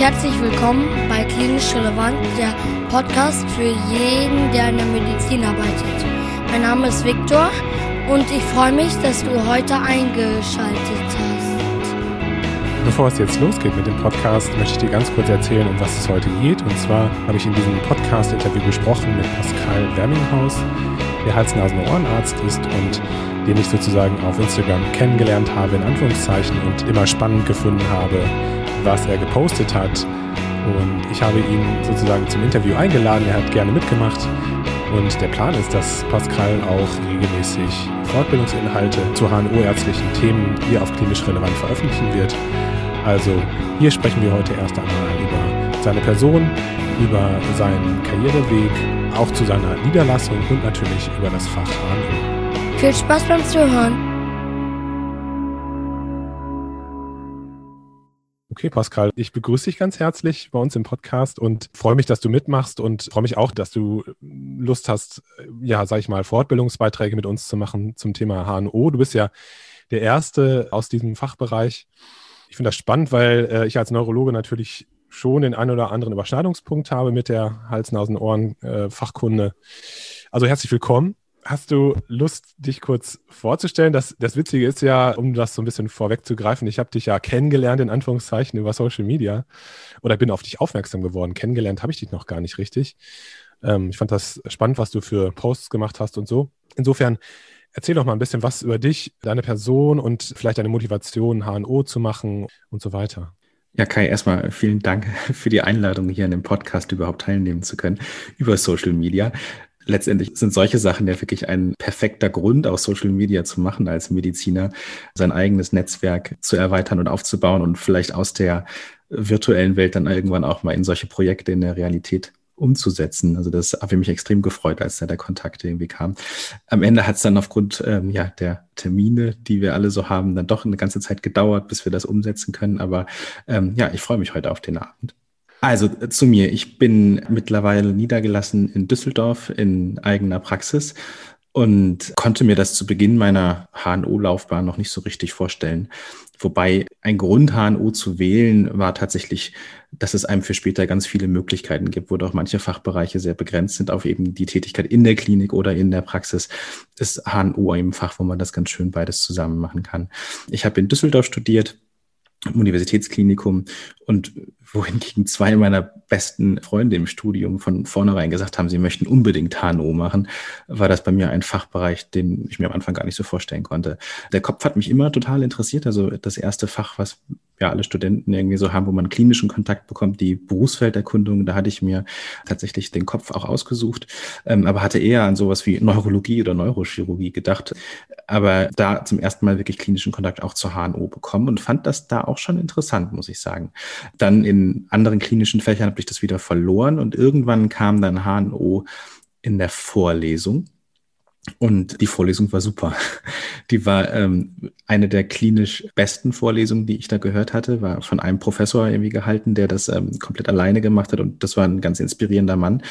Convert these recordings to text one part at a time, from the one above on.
herzlich willkommen bei Klinisch Relevant, der Podcast für jeden, der in der Medizin arbeitet. Mein Name ist Viktor und ich freue mich, dass du heute eingeschaltet hast. Bevor es jetzt losgeht mit dem Podcast, möchte ich dir ganz kurz erzählen, um was es heute geht. Und zwar habe ich in diesem Podcast-Interview gesprochen mit Pascal Werminghaus, der Hals-Nasen-Ohrenarzt ist und den ich sozusagen auf Instagram kennengelernt habe, in Anführungszeichen, und immer spannend gefunden habe, was er gepostet hat. Und ich habe ihn sozusagen zum Interview eingeladen. Er hat gerne mitgemacht. Und der Plan ist, dass Pascal auch regelmäßig Fortbildungsinhalte zu HNO-ärztlichen Themen hier auf klinisch relevant veröffentlichen wird. Also hier sprechen wir heute erst einmal über seine Person, über seinen Karriereweg, auch zu seiner Niederlassung und natürlich über das Fach HNO. Viel Spaß beim Zuhören. Okay, Pascal, ich begrüße dich ganz herzlich bei uns im Podcast und freue mich, dass du mitmachst und freue mich auch, dass du Lust hast, ja, sag ich mal, Fortbildungsbeiträge mit uns zu machen zum Thema HNO. Du bist ja der Erste aus diesem Fachbereich. Ich finde das spannend, weil äh, ich als Neurologe natürlich schon den einen oder anderen Überschneidungspunkt habe mit der Hals-Nasen-Ohren-Fachkunde. Äh, also herzlich willkommen. Hast du Lust, dich kurz vorzustellen? Das, das Witzige ist ja, um das so ein bisschen vorwegzugreifen, ich habe dich ja kennengelernt, in Anführungszeichen, über Social Media. Oder bin auf dich aufmerksam geworden. Kennengelernt habe ich dich noch gar nicht richtig. Ähm, ich fand das spannend, was du für Posts gemacht hast und so. Insofern, erzähl doch mal ein bisschen was über dich, deine Person und vielleicht deine Motivation, HNO zu machen und so weiter. Ja, Kai, erstmal vielen Dank für die Einladung, hier an dem Podcast überhaupt teilnehmen zu können über Social Media letztendlich sind solche Sachen ja wirklich ein perfekter Grund, auch Social Media zu machen als Mediziner, sein eigenes Netzwerk zu erweitern und aufzubauen und vielleicht aus der virtuellen Welt dann irgendwann auch mal in solche Projekte in der Realität umzusetzen. Also das habe ich mich extrem gefreut, als da der Kontakt irgendwie kam. Am Ende hat es dann aufgrund ähm, ja, der Termine, die wir alle so haben, dann doch eine ganze Zeit gedauert, bis wir das umsetzen können. Aber ähm, ja, ich freue mich heute auf den Abend. Also äh, zu mir. Ich bin mittlerweile niedergelassen in Düsseldorf in eigener Praxis und konnte mir das zu Beginn meiner HNO-Laufbahn noch nicht so richtig vorstellen. Wobei ein Grund, HNO zu wählen, war tatsächlich, dass es einem für später ganz viele Möglichkeiten gibt, wo doch manche Fachbereiche sehr begrenzt sind auf eben die Tätigkeit in der Klinik oder in der Praxis. Ist HNO ein Fach, wo man das ganz schön beides zusammen machen kann. Ich habe in Düsseldorf studiert, im Universitätsklinikum und wohingegen zwei meiner besten Freunde im Studium von vornherein gesagt haben, sie möchten unbedingt HNO machen, war das bei mir ein Fachbereich, den ich mir am Anfang gar nicht so vorstellen konnte. Der Kopf hat mich immer total interessiert. Also das erste Fach, was ja alle Studenten irgendwie so haben, wo man klinischen Kontakt bekommt, die Berufsfelderkundung, da hatte ich mir tatsächlich den Kopf auch ausgesucht, ähm, aber hatte eher an sowas wie Neurologie oder Neurochirurgie gedacht, aber da zum ersten Mal wirklich klinischen Kontakt auch zur HNO bekommen und fand das da auch schon interessant, muss ich sagen. Dann in anderen klinischen Fächern habe ich das wieder verloren und irgendwann kam dann HNO in der Vorlesung und die Vorlesung war super. Die war ähm, eine der klinisch besten Vorlesungen, die ich da gehört hatte, war von einem Professor irgendwie gehalten, der das ähm, komplett alleine gemacht hat. Und das war ein ganz inspirierender Mann.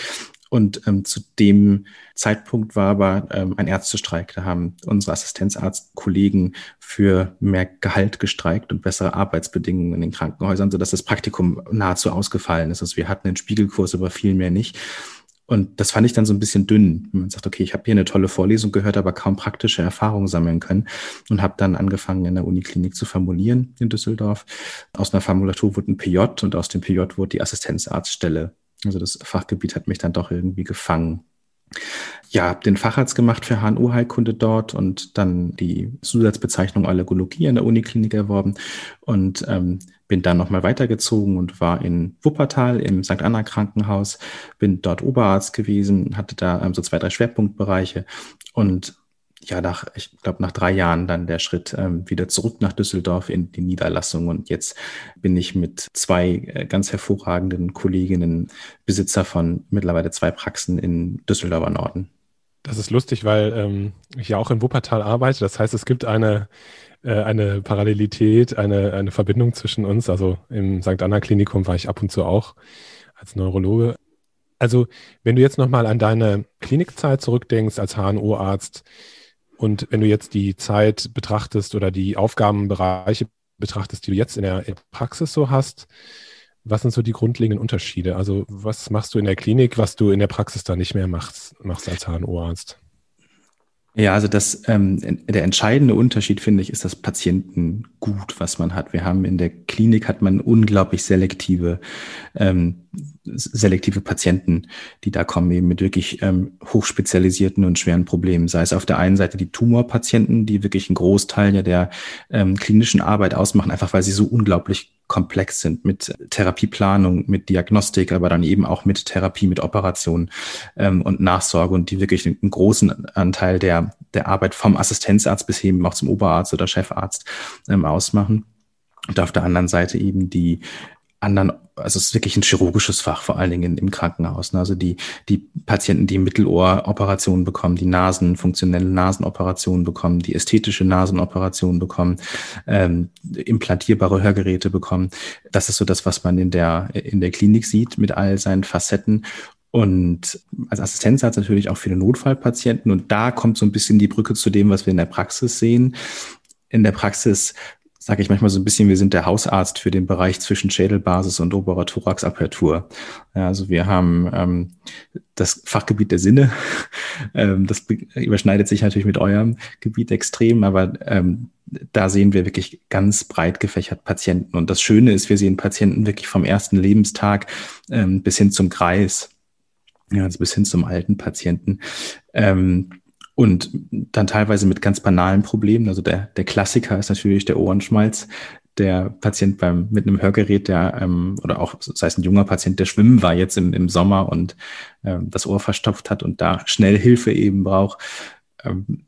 Und ähm, zu dem Zeitpunkt war aber ähm, ein Ärztestreik. Da haben unsere Assistenzarztkollegen für mehr Gehalt gestreikt und bessere Arbeitsbedingungen in den Krankenhäusern, sodass das Praktikum nahezu ausgefallen ist. Also wir hatten einen Spiegelkurs, aber viel mehr nicht. Und das fand ich dann so ein bisschen dünn. Man sagt, okay, ich habe hier eine tolle Vorlesung gehört, aber kaum praktische Erfahrungen sammeln können und habe dann angefangen, in der Uniklinik zu formulieren in Düsseldorf. Aus einer Formulatur wurde ein PJ und aus dem PJ wurde die Assistenzarztstelle. Also das Fachgebiet hat mich dann doch irgendwie gefangen. Ja, habe den Facharzt gemacht für HNO-Heilkunde dort und dann die Zusatzbezeichnung Allergologie an der Uniklinik erworben und ähm, bin dann nochmal weitergezogen und war in Wuppertal im St. Anna Krankenhaus, bin dort Oberarzt gewesen, hatte da ähm, so zwei, drei Schwerpunktbereiche und ja, nach, ich glaube, nach drei Jahren dann der Schritt ähm, wieder zurück nach Düsseldorf in die Niederlassung. Und jetzt bin ich mit zwei äh, ganz hervorragenden Kolleginnen Besitzer von mittlerweile zwei Praxen in Düsseldorfer Norden. Das ist lustig, weil ähm, ich ja auch in Wuppertal arbeite. Das heißt, es gibt eine, äh, eine Parallelität, eine, eine Verbindung zwischen uns. Also im St. Anna Klinikum war ich ab und zu auch als Neurologe. Also wenn du jetzt nochmal an deine Klinikzeit zurückdenkst als HNO-Arzt, und wenn du jetzt die Zeit betrachtest oder die Aufgabenbereiche betrachtest, die du jetzt in der Praxis so hast, Was sind so die grundlegenden Unterschiede? Also was machst du in der Klinik, was du in der Praxis da nicht mehr machst, machst als HNO-Arzt? Ja, also das, ähm, der entscheidende Unterschied, finde ich, ist das Patientengut, was man hat. Wir haben in der Klinik hat man unglaublich selektive, ähm, selektive Patienten, die da kommen, eben mit wirklich ähm, hochspezialisierten und schweren Problemen. Sei es auf der einen Seite die Tumorpatienten, die wirklich einen Großteil ja der ähm, klinischen Arbeit ausmachen, einfach weil sie so unglaublich komplex sind mit Therapieplanung, mit Diagnostik, aber dann eben auch mit Therapie, mit Operation ähm, und Nachsorge und die wirklich einen großen Anteil der, der Arbeit vom Assistenzarzt bis eben auch zum Oberarzt oder Chefarzt ähm, ausmachen. Und auf der anderen Seite eben die anderen, also es ist wirklich ein chirurgisches Fach, vor allen Dingen im Krankenhaus. Ne? Also die, die Patienten, die Mittelohroperationen bekommen, die Nasen, funktionelle Nasenoperationen bekommen, die ästhetische Nasenoperationen bekommen, ähm, implantierbare Hörgeräte bekommen. Das ist so das, was man in der, in der Klinik sieht mit all seinen Facetten. Und als Assistenzarzt natürlich auch viele Notfallpatienten. Und da kommt so ein bisschen die Brücke zu dem, was wir in der Praxis sehen. In der Praxis sage ich manchmal so ein bisschen, wir sind der Hausarzt für den Bereich zwischen Schädelbasis und oberer Thoraxapertur. Ja, also wir haben ähm, das Fachgebiet der Sinne. ähm, das überschneidet sich natürlich mit eurem Gebiet extrem, aber ähm, da sehen wir wirklich ganz breit gefächert Patienten. Und das Schöne ist, wir sehen Patienten wirklich vom ersten Lebenstag ähm, bis hin zum Kreis, ja, also bis hin zum alten Patienten. Ähm, und dann teilweise mit ganz banalen Problemen. Also der, der Klassiker ist natürlich der Ohrenschmalz. Der Patient beim, mit einem Hörgerät, der, ähm, oder auch, sei es ein junger Patient, der schwimmen war jetzt im, im Sommer und ähm, das Ohr verstopft hat und da schnell Hilfe eben braucht. Ähm,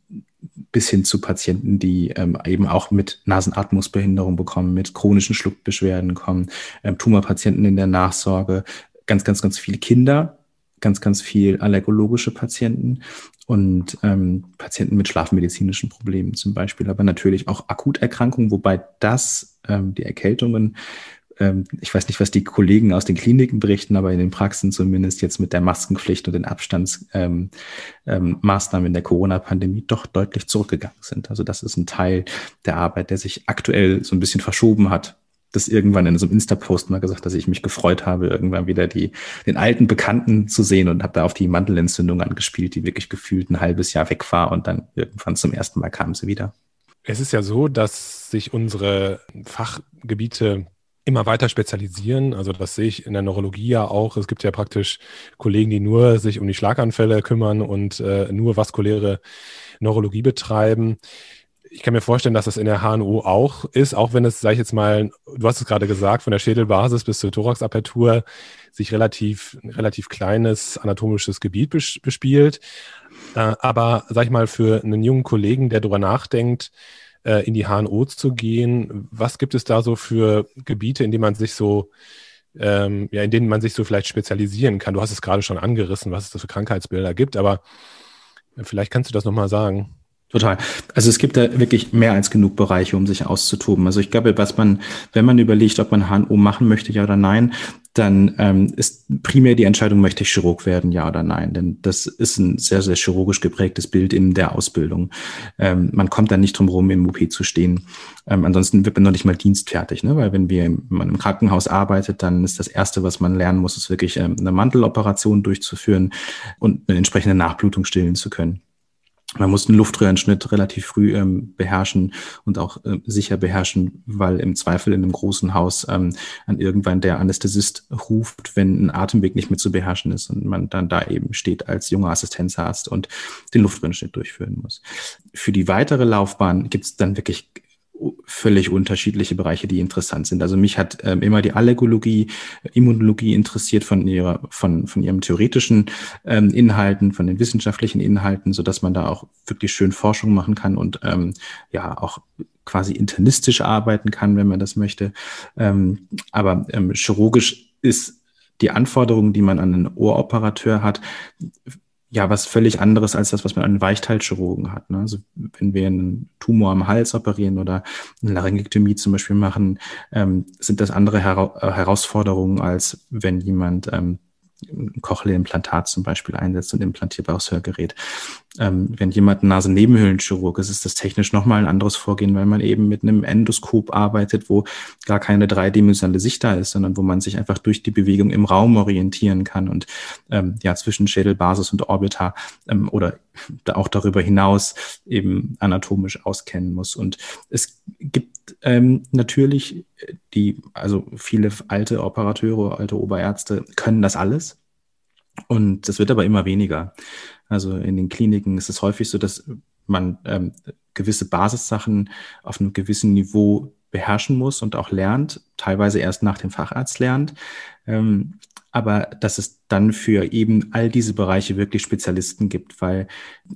bis hin zu Patienten, die ähm, eben auch mit Nasenatmungsbehinderung bekommen, mit chronischen Schluckbeschwerden kommen, ähm, Tumorpatienten in der Nachsorge, ganz, ganz, ganz viele Kinder, ganz, ganz viel allergologische Patienten und ähm, Patienten mit schlafmedizinischen Problemen zum Beispiel, aber natürlich auch Akuterkrankungen, wobei das, ähm, die Erkältungen, ähm, ich weiß nicht, was die Kollegen aus den Kliniken berichten, aber in den Praxen zumindest jetzt mit der Maskenpflicht und den Abstandsmaßnahmen ähm, ähm, in der Corona-Pandemie doch deutlich zurückgegangen sind. Also das ist ein Teil der Arbeit, der sich aktuell so ein bisschen verschoben hat das irgendwann in so einem Insta-Post mal gesagt, dass ich mich gefreut habe, irgendwann wieder die, den alten Bekannten zu sehen und habe da auf die Mandelentzündung angespielt, die wirklich gefühlt ein halbes Jahr weg war und dann irgendwann zum ersten Mal kam sie wieder. Es ist ja so, dass sich unsere Fachgebiete immer weiter spezialisieren. Also das sehe ich in der Neurologie ja auch. Es gibt ja praktisch Kollegen, die nur sich um die Schlaganfälle kümmern und äh, nur vaskuläre Neurologie betreiben ich kann mir vorstellen, dass das in der HNO auch ist, auch wenn es, sage ich jetzt mal, du hast es gerade gesagt, von der Schädelbasis bis zur Thoraxapertur sich relativ, relativ kleines anatomisches Gebiet bespielt. Äh, aber, sag ich mal, für einen jungen Kollegen, der darüber nachdenkt, äh, in die HNO zu gehen, was gibt es da so für Gebiete, in denen man sich so, ähm, ja, in denen man sich so vielleicht spezialisieren kann? Du hast es gerade schon angerissen, was es da für Krankheitsbilder gibt, aber vielleicht kannst du das nochmal sagen. Total. Also es gibt da wirklich mehr als genug Bereiche, um sich auszutoben. Also ich glaube, was man, wenn man überlegt, ob man HNO machen möchte, ja oder nein, dann ähm, ist primär die Entscheidung, möchte ich Chirurg werden, ja oder nein. Denn das ist ein sehr, sehr chirurgisch geprägtes Bild in der Ausbildung. Ähm, man kommt da nicht drum rum, im OP zu stehen. Ähm, ansonsten wird man noch nicht mal dienstfertig, ne? weil wenn, wir, wenn man im Krankenhaus arbeitet, dann ist das Erste, was man lernen muss, ist wirklich ähm, eine Manteloperation durchzuführen und eine entsprechende Nachblutung stillen zu können. Man muss den Luftröhrenschnitt relativ früh ähm, beherrschen und auch äh, sicher beherrschen, weil im Zweifel in einem großen Haus ähm, an irgendwann der Anästhesist ruft, wenn ein Atemweg nicht mehr zu beherrschen ist und man dann da eben steht als junger Assistenzarzt und den Luftröhrenschnitt durchführen muss. Für die weitere Laufbahn gibt es dann wirklich völlig unterschiedliche Bereiche, die interessant sind. Also mich hat ähm, immer die Allergologie, Immunologie interessiert von ihrer, von, von ihrem theoretischen ähm, Inhalten, von den wissenschaftlichen Inhalten, so dass man da auch wirklich schön Forschung machen kann und ähm, ja auch quasi internistisch arbeiten kann, wenn man das möchte. Ähm, aber ähm, chirurgisch ist die Anforderung, die man an einen Ohroperateur hat, ja was völlig anderes als das, was man an Weichteilchirurgen hat. Ne? Also wenn wir einen Tumor am Hals operieren oder eine Laryngektomie zum Beispiel machen, ähm, sind das andere Hera äh, Herausforderungen, als wenn jemand ähm, Cochlea-Implantat zum Beispiel einsetzt und implantierbares Hörgerät. Ähm, wenn jemand Nasennebenhöhlenchirurg ist, ist das technisch nochmal ein anderes Vorgehen, weil man eben mit einem Endoskop arbeitet, wo gar keine dreidimensionale Sicht da ist, sondern wo man sich einfach durch die Bewegung im Raum orientieren kann und ähm, ja zwischen Schädelbasis und Orbita ähm, oder auch darüber hinaus eben anatomisch auskennen muss. Und es gibt ähm, natürlich die, also viele alte Operateure, alte Oberärzte können das alles. Und das wird aber immer weniger. Also in den Kliniken ist es häufig so, dass man ähm, gewisse Basissachen auf einem gewissen Niveau beherrschen muss und auch lernt, teilweise erst nach dem Facharzt lernt. Ähm, aber dass es dann für eben all diese Bereiche wirklich Spezialisten gibt, weil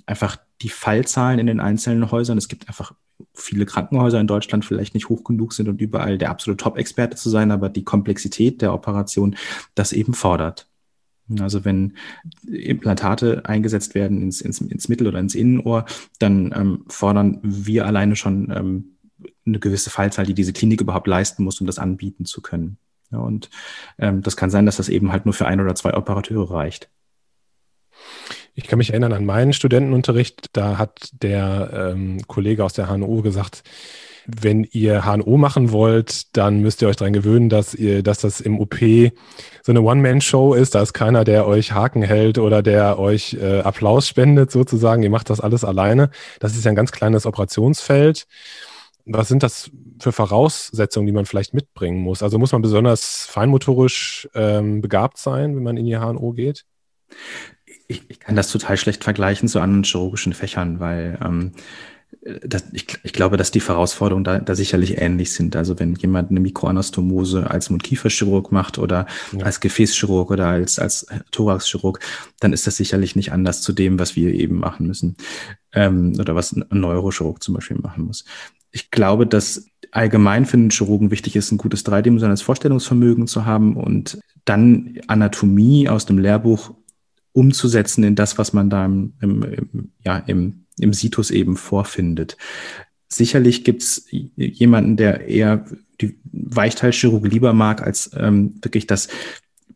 einfach die Fallzahlen in den einzelnen Häusern, es gibt einfach viele Krankenhäuser in Deutschland vielleicht nicht hoch genug sind und überall der absolute Top-Experte zu sein, aber die Komplexität der Operation das eben fordert. Also wenn Implantate eingesetzt werden ins, ins, ins Mittel- oder ins Innenohr, dann ähm, fordern wir alleine schon ähm, eine gewisse Fallzahl, die diese Klinik überhaupt leisten muss, um das anbieten zu können. Ja, und ähm, das kann sein, dass das eben halt nur für ein oder zwei Operateure reicht. Ich kann mich erinnern an meinen Studentenunterricht, da hat der ähm, Kollege aus der HNO gesagt, wenn ihr HNO machen wollt, dann müsst ihr euch daran gewöhnen, dass ihr, dass das im OP so eine One-Man-Show ist. Da ist keiner, der euch Haken hält oder der euch äh, Applaus spendet, sozusagen. Ihr macht das alles alleine. Das ist ja ein ganz kleines Operationsfeld. Was sind das für Voraussetzungen, die man vielleicht mitbringen muss? Also muss man besonders feinmotorisch ähm, begabt sein, wenn man in die HNO geht? Ich, ich kann das total schlecht vergleichen zu anderen chirurgischen Fächern, weil ähm, das, ich, ich glaube, dass die Herausforderungen da, da sicherlich ähnlich sind. Also wenn jemand eine Mikroanastomose als Mund-Kiefer-Chirurg macht oder ja. als Gefäßchirurg oder als, als Thoraxchirurg, dann ist das sicherlich nicht anders zu dem, was wir eben machen müssen. Ähm, oder was ein Neurochirurg zum Beispiel machen muss. Ich glaube, dass allgemein für einen Chirurgen wichtig ist, ein gutes dreidimensionales Vorstellungsvermögen zu haben und dann Anatomie aus dem Lehrbuch umzusetzen in das, was man da im, im, im ja, im, im Situs eben vorfindet. Sicherlich gibt's jemanden, der eher die Weichteilchirurgie lieber mag als ähm, wirklich das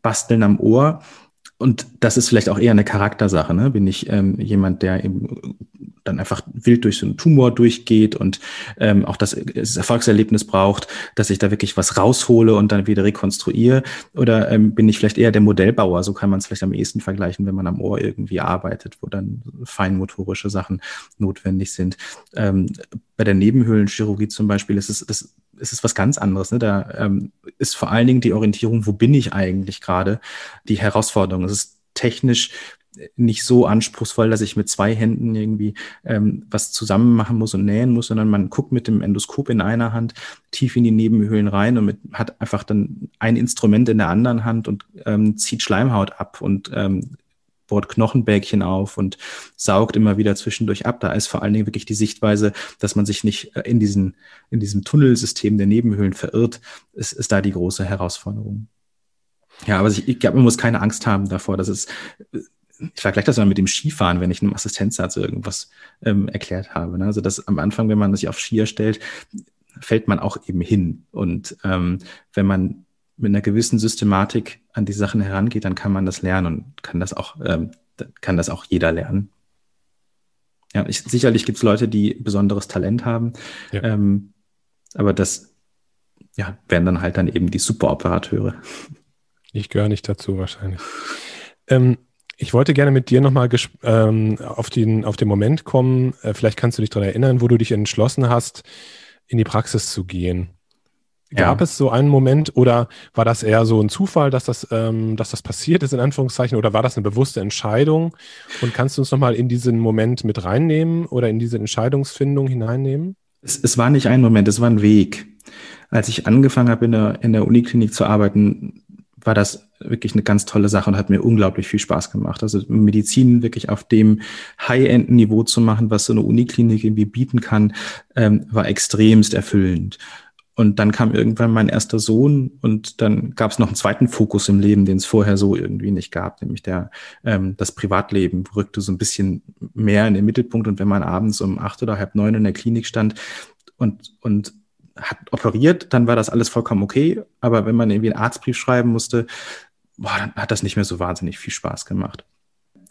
Basteln am Ohr. Und das ist vielleicht auch eher eine Charaktersache. Ne? Bin ich ähm, jemand, der eben dann einfach wild durch so einen Tumor durchgeht und ähm, auch das, das Erfolgserlebnis braucht, dass ich da wirklich was raushole und dann wieder rekonstruiere? Oder ähm, bin ich vielleicht eher der Modellbauer? So kann man es vielleicht am ehesten vergleichen, wenn man am Ohr irgendwie arbeitet, wo dann feinmotorische Sachen notwendig sind. Ähm, bei der Nebenhöhlenchirurgie zum Beispiel ist es, das, ist es was ganz anderes. Ne? Da ähm, ist vor allen Dingen die Orientierung, wo bin ich eigentlich gerade, die Herausforderung. Es ist technisch nicht so anspruchsvoll, dass ich mit zwei Händen irgendwie ähm, was zusammen machen muss und nähen muss, sondern man guckt mit dem Endoskop in einer Hand tief in die Nebenhöhlen rein und mit, hat einfach dann ein Instrument in der anderen Hand und ähm, zieht Schleimhaut ab und ähm, bohrt Knochenbäckchen auf und saugt immer wieder zwischendurch ab. Da ist vor allen Dingen wirklich die Sichtweise, dass man sich nicht äh, in, diesen, in diesem Tunnelsystem der Nebenhöhlen verirrt, ist, ist da die große Herausforderung. Ja, aber ich, ich glaube, man muss keine Angst haben davor, dass es ich vergleiche das mal mit dem Skifahren, wenn ich einem Assistenzarzt irgendwas ähm, erklärt habe. Ne? Also dass am Anfang, wenn man sich auf Skier stellt, fällt man auch eben hin. Und ähm, wenn man mit einer gewissen Systematik an die Sachen herangeht, dann kann man das lernen und kann das auch, ähm, kann das auch jeder lernen. Ja, ich, sicherlich gibt es Leute, die besonderes Talent haben, ja. ähm, aber das ja, wären dann halt dann eben die Superoperateure. Ich gehöre nicht dazu wahrscheinlich. Ähm, ich wollte gerne mit dir nochmal ähm, auf, den, auf den Moment kommen. Äh, vielleicht kannst du dich daran erinnern, wo du dich entschlossen hast, in die Praxis zu gehen. Gab ja. es so einen Moment oder war das eher so ein Zufall, dass das, ähm, dass das passiert ist, in Anführungszeichen, oder war das eine bewusste Entscheidung? Und kannst du uns nochmal in diesen Moment mit reinnehmen oder in diese Entscheidungsfindung hineinnehmen? Es, es war nicht ein Moment, es war ein Weg. Als ich angefangen habe, in der, in der Uniklinik zu arbeiten, war das wirklich eine ganz tolle Sache und hat mir unglaublich viel Spaß gemacht. Also Medizin wirklich auf dem High-End-Niveau zu machen, was so eine Uniklinik irgendwie bieten kann, ähm, war extremst erfüllend. Und dann kam irgendwann mein erster Sohn und dann gab es noch einen zweiten Fokus im Leben, den es vorher so irgendwie nicht gab, nämlich der ähm, das Privatleben rückte so ein bisschen mehr in den Mittelpunkt. Und wenn man abends um acht oder halb neun in der Klinik stand und und hat operiert, dann war das alles vollkommen okay. Aber wenn man irgendwie einen Arztbrief schreiben musste, boah, dann hat das nicht mehr so wahnsinnig viel Spaß gemacht.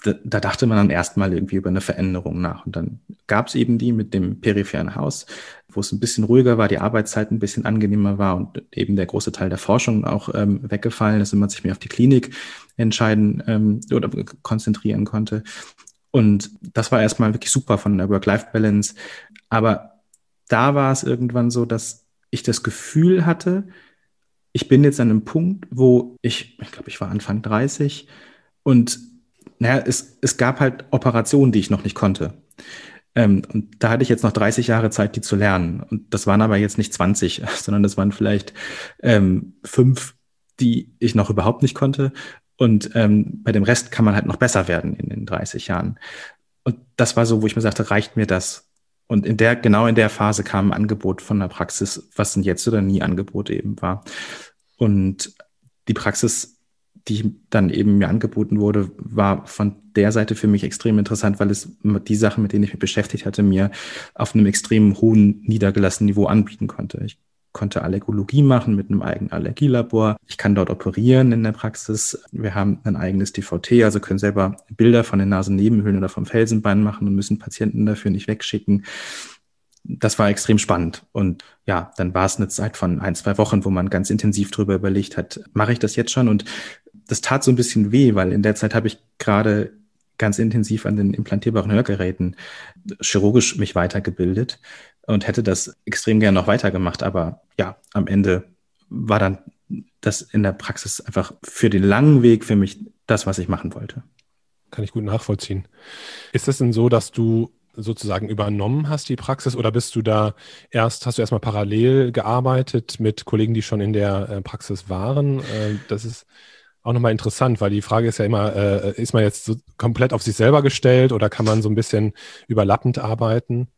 Da, da dachte man dann erstmal irgendwie über eine Veränderung nach. Und dann gab es eben die mit dem peripheren Haus, wo es ein bisschen ruhiger war, die Arbeitszeit ein bisschen angenehmer war und eben der große Teil der Forschung auch ähm, weggefallen ist und man sich mehr auf die Klinik entscheiden ähm, oder konzentrieren konnte. Und das war erstmal wirklich super von der Work-Life-Balance. Aber da war es irgendwann so, dass ich das Gefühl hatte, ich bin jetzt an einem Punkt, wo ich, ich glaube, ich war Anfang 30 und naja, es, es gab halt Operationen, die ich noch nicht konnte. Ähm, und da hatte ich jetzt noch 30 Jahre Zeit, die zu lernen. Und das waren aber jetzt nicht 20, sondern das waren vielleicht ähm, fünf, die ich noch überhaupt nicht konnte. Und ähm, bei dem Rest kann man halt noch besser werden in den 30 Jahren. Und das war so, wo ich mir sagte, reicht mir das? Und in der, genau in der Phase kam ein Angebot von der Praxis, was ein Jetzt oder Nie Angebot eben war. Und die Praxis, die dann eben mir angeboten wurde, war von der Seite für mich extrem interessant, weil es die Sachen, mit denen ich mich beschäftigt hatte, mir auf einem extrem hohen, niedergelassenen Niveau anbieten konnte. Ich konnte Allergologie machen mit einem eigenen Allergielabor. Ich kann dort operieren in der Praxis. Wir haben ein eigenes DVT, also können selber Bilder von den Nasennebenhöhlen oder vom Felsenbein machen und müssen Patienten dafür nicht wegschicken. Das war extrem spannend. Und ja, dann war es eine Zeit von ein, zwei Wochen, wo man ganz intensiv darüber überlegt hat, mache ich das jetzt schon? Und das tat so ein bisschen weh, weil in der Zeit habe ich gerade ganz intensiv an den implantierbaren Hörgeräten chirurgisch mich weitergebildet und hätte das extrem gerne noch weitergemacht. Aber ja, am Ende war dann das in der Praxis einfach für den langen Weg für mich das, was ich machen wollte. Kann ich gut nachvollziehen. Ist es denn so, dass du sozusagen übernommen hast, die Praxis, oder bist du da erst, hast du erstmal parallel gearbeitet mit Kollegen, die schon in der äh, Praxis waren? Äh, das ist auch nochmal interessant, weil die Frage ist ja immer, äh, ist man jetzt so komplett auf sich selber gestellt oder kann man so ein bisschen überlappend arbeiten?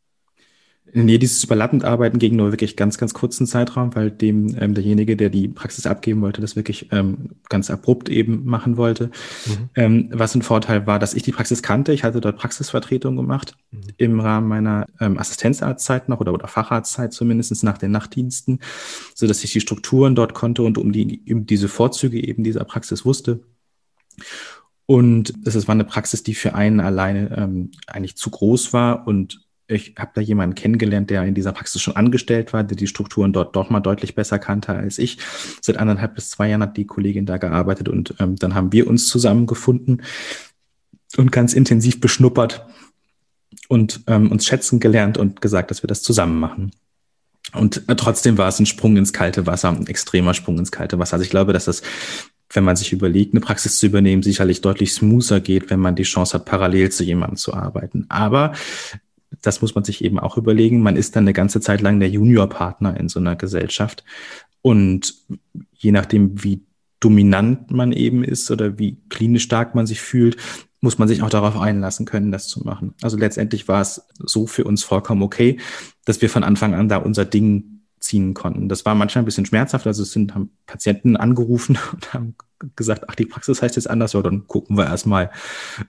Nee, dieses überlappend Arbeiten ging nur wirklich ganz, ganz kurzen Zeitraum, weil dem ähm, derjenige, der die Praxis abgeben wollte, das wirklich ähm, ganz abrupt eben machen wollte. Mhm. Ähm, was ein Vorteil war, dass ich die Praxis kannte. Ich hatte dort Praxisvertretung gemacht mhm. im Rahmen meiner ähm, Assistenzarztzeit noch oder, oder Facharztzeit zumindest nach den Nachtdiensten, so dass ich die Strukturen dort konnte und um die um diese Vorzüge eben dieser Praxis wusste. Und das war eine Praxis, die für einen alleine ähm, eigentlich zu groß war und ich habe da jemanden kennengelernt, der in dieser Praxis schon angestellt war, der die Strukturen dort doch mal deutlich besser kannte als ich. Seit anderthalb bis zwei Jahren hat die Kollegin da gearbeitet und ähm, dann haben wir uns zusammengefunden und ganz intensiv beschnuppert und ähm, uns schätzen gelernt und gesagt, dass wir das zusammen machen. Und äh, trotzdem war es ein Sprung ins kalte Wasser, ein extremer Sprung ins kalte Wasser. Also ich glaube, dass das wenn man sich überlegt, eine Praxis zu übernehmen, sicherlich deutlich smoother geht, wenn man die Chance hat, parallel zu jemandem zu arbeiten. Aber das muss man sich eben auch überlegen. Man ist dann eine ganze Zeit lang der Juniorpartner in so einer Gesellschaft. Und je nachdem, wie dominant man eben ist oder wie klinisch stark man sich fühlt, muss man sich auch darauf einlassen können, das zu machen. Also letztendlich war es so für uns vollkommen okay, dass wir von Anfang an da unser Ding ziehen konnten. Das war manchmal ein bisschen schmerzhaft. Also es sind haben Patienten angerufen und haben gesagt, ach, die Praxis heißt jetzt anders, ja, dann gucken wir erstmal,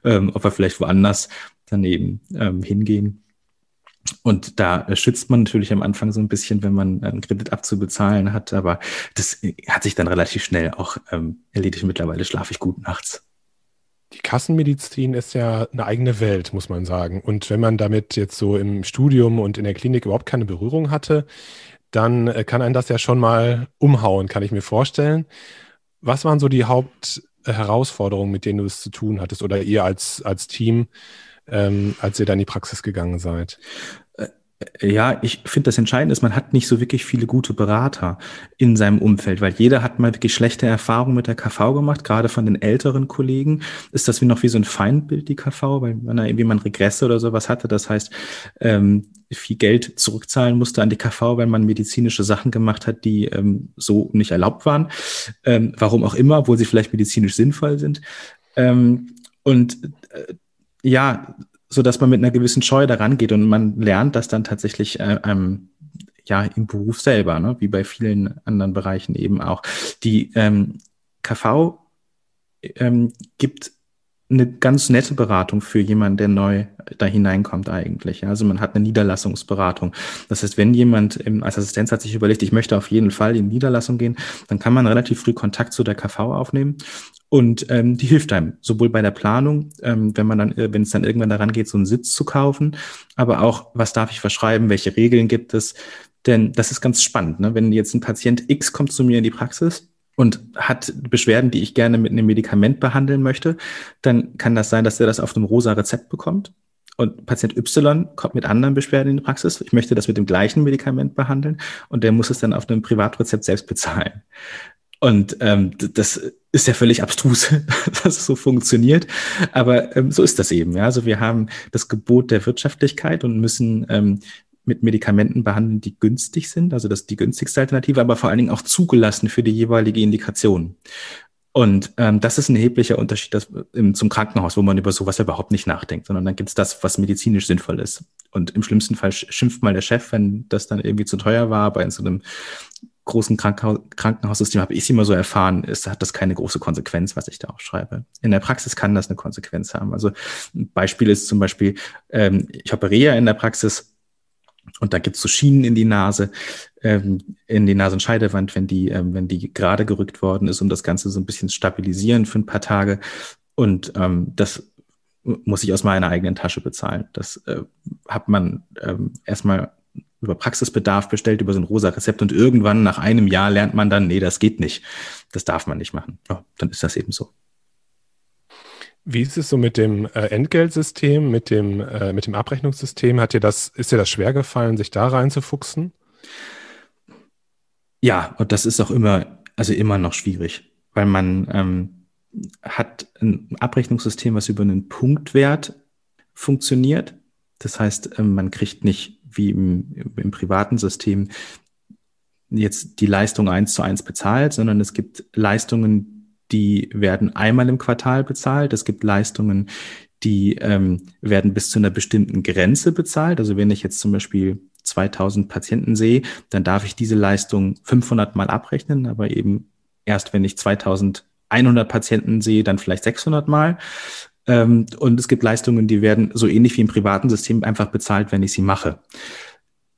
ähm, ob wir vielleicht woanders daneben ähm, hingehen. Und da schützt man natürlich am Anfang so ein bisschen, wenn man einen Kredit abzubezahlen hat, aber das hat sich dann relativ schnell auch ähm, erledigt. Mittlerweile schlafe ich gut nachts. Die Kassenmedizin ist ja eine eigene Welt, muss man sagen. Und wenn man damit jetzt so im Studium und in der Klinik überhaupt keine Berührung hatte, dann äh, kann einen das ja schon mal umhauen, kann ich mir vorstellen. Was waren so die Hauptherausforderungen, mit denen du es zu tun hattest oder ihr als, als Team? Ähm, als ihr dann in die Praxis gegangen seid? Äh, ja, ich finde das entscheidend ist, man hat nicht so wirklich viele gute Berater in seinem Umfeld, weil jeder hat mal wirklich schlechte Erfahrungen mit der KV gemacht, gerade von den älteren Kollegen ist das wie noch wie so ein Feindbild, die KV, weil man da irgendwie mal Regresse oder sowas hatte. Das heißt, ähm, viel Geld zurückzahlen musste an die KV, wenn man medizinische Sachen gemacht hat, die ähm, so nicht erlaubt waren. Ähm, warum auch immer, obwohl sie vielleicht medizinisch sinnvoll sind. Ähm, und äh, ja, so dass man mit einer gewissen Scheu daran geht und man lernt das dann tatsächlich äh, ähm, ja im Beruf selber, ne? wie bei vielen anderen Bereichen eben auch. Die ähm, KV ähm, gibt eine ganz nette Beratung für jemanden, der neu da hineinkommt eigentlich. Also man hat eine Niederlassungsberatung. Das heißt, wenn jemand als Assistenz hat sich überlegt, ich möchte auf jeden Fall in Niederlassung gehen, dann kann man relativ früh Kontakt zu der KV aufnehmen Und ähm, die hilft einem, sowohl bei der Planung, ähm, wenn man dann, äh, wenn es dann irgendwann daran geht, so einen Sitz zu kaufen, aber auch, was darf ich verschreiben, welche Regeln gibt es? Denn das ist ganz spannend. Ne? Wenn jetzt ein Patient X kommt zu mir in die Praxis und hat Beschwerden, die ich gerne mit einem Medikament behandeln möchte, dann kann das sein, dass er das auf einem rosa Rezept bekommt. Und Patient Y kommt mit anderen Beschwerden in die Praxis. Ich möchte das mit dem gleichen Medikament behandeln und der muss es dann auf einem Privatrezept selbst bezahlen. Und ähm, das ist ja völlig abstrus, dass es so funktioniert. Aber ähm, so ist das eben. Ja? Also wir haben das Gebot der Wirtschaftlichkeit und müssen ähm, mit Medikamenten behandeln, die günstig sind, also das ist die günstigste Alternative, aber vor allen Dingen auch zugelassen für die jeweilige Indikation. Und ähm, das ist ein erheblicher Unterschied das, im, zum Krankenhaus, wo man über sowas überhaupt nicht nachdenkt, sondern dann gibt's das, was medizinisch sinnvoll ist. Und im schlimmsten Fall schimpft mal der Chef, wenn das dann irgendwie zu teuer war, aber in so einem großen Krankenhaus, Krankenhaussystem habe ich es immer so erfahren, ist, hat das keine große Konsequenz, was ich da aufschreibe. In der Praxis kann das eine Konsequenz haben. Also ein Beispiel ist zum Beispiel, ähm, ich operiere in der Praxis und da gibt's so Schienen in die Nase, ähm, in die Nasenscheidewand, wenn die, ähm, wenn die gerade gerückt worden ist, um das Ganze so ein bisschen stabilisieren für ein paar Tage. Und ähm, das muss ich aus meiner eigenen Tasche bezahlen. Das äh, hat man ähm, erstmal über Praxisbedarf bestellt, über so ein rosa Rezept und irgendwann nach einem Jahr lernt man dann, nee, das geht nicht. Das darf man nicht machen. Ja, dann ist das eben so. Wie ist es so mit dem äh, Entgeltsystem, mit dem, äh, mit dem Abrechnungssystem? Hat dir das, ist dir das schwer gefallen, sich da reinzufuchsen? Ja, und das ist auch immer, also immer noch schwierig, weil man ähm, hat ein Abrechnungssystem, was über einen Punktwert funktioniert. Das heißt, ähm, man kriegt nicht wie im, im privaten System jetzt die Leistung eins zu eins bezahlt, sondern es gibt Leistungen, die werden einmal im Quartal bezahlt. Es gibt Leistungen, die ähm, werden bis zu einer bestimmten Grenze bezahlt. Also wenn ich jetzt zum Beispiel 2000 Patienten sehe, dann darf ich diese Leistung 500 mal abrechnen, aber eben erst wenn ich 2100 Patienten sehe, dann vielleicht 600 mal. Ähm, und es gibt Leistungen, die werden so ähnlich wie im privaten System einfach bezahlt, wenn ich sie mache.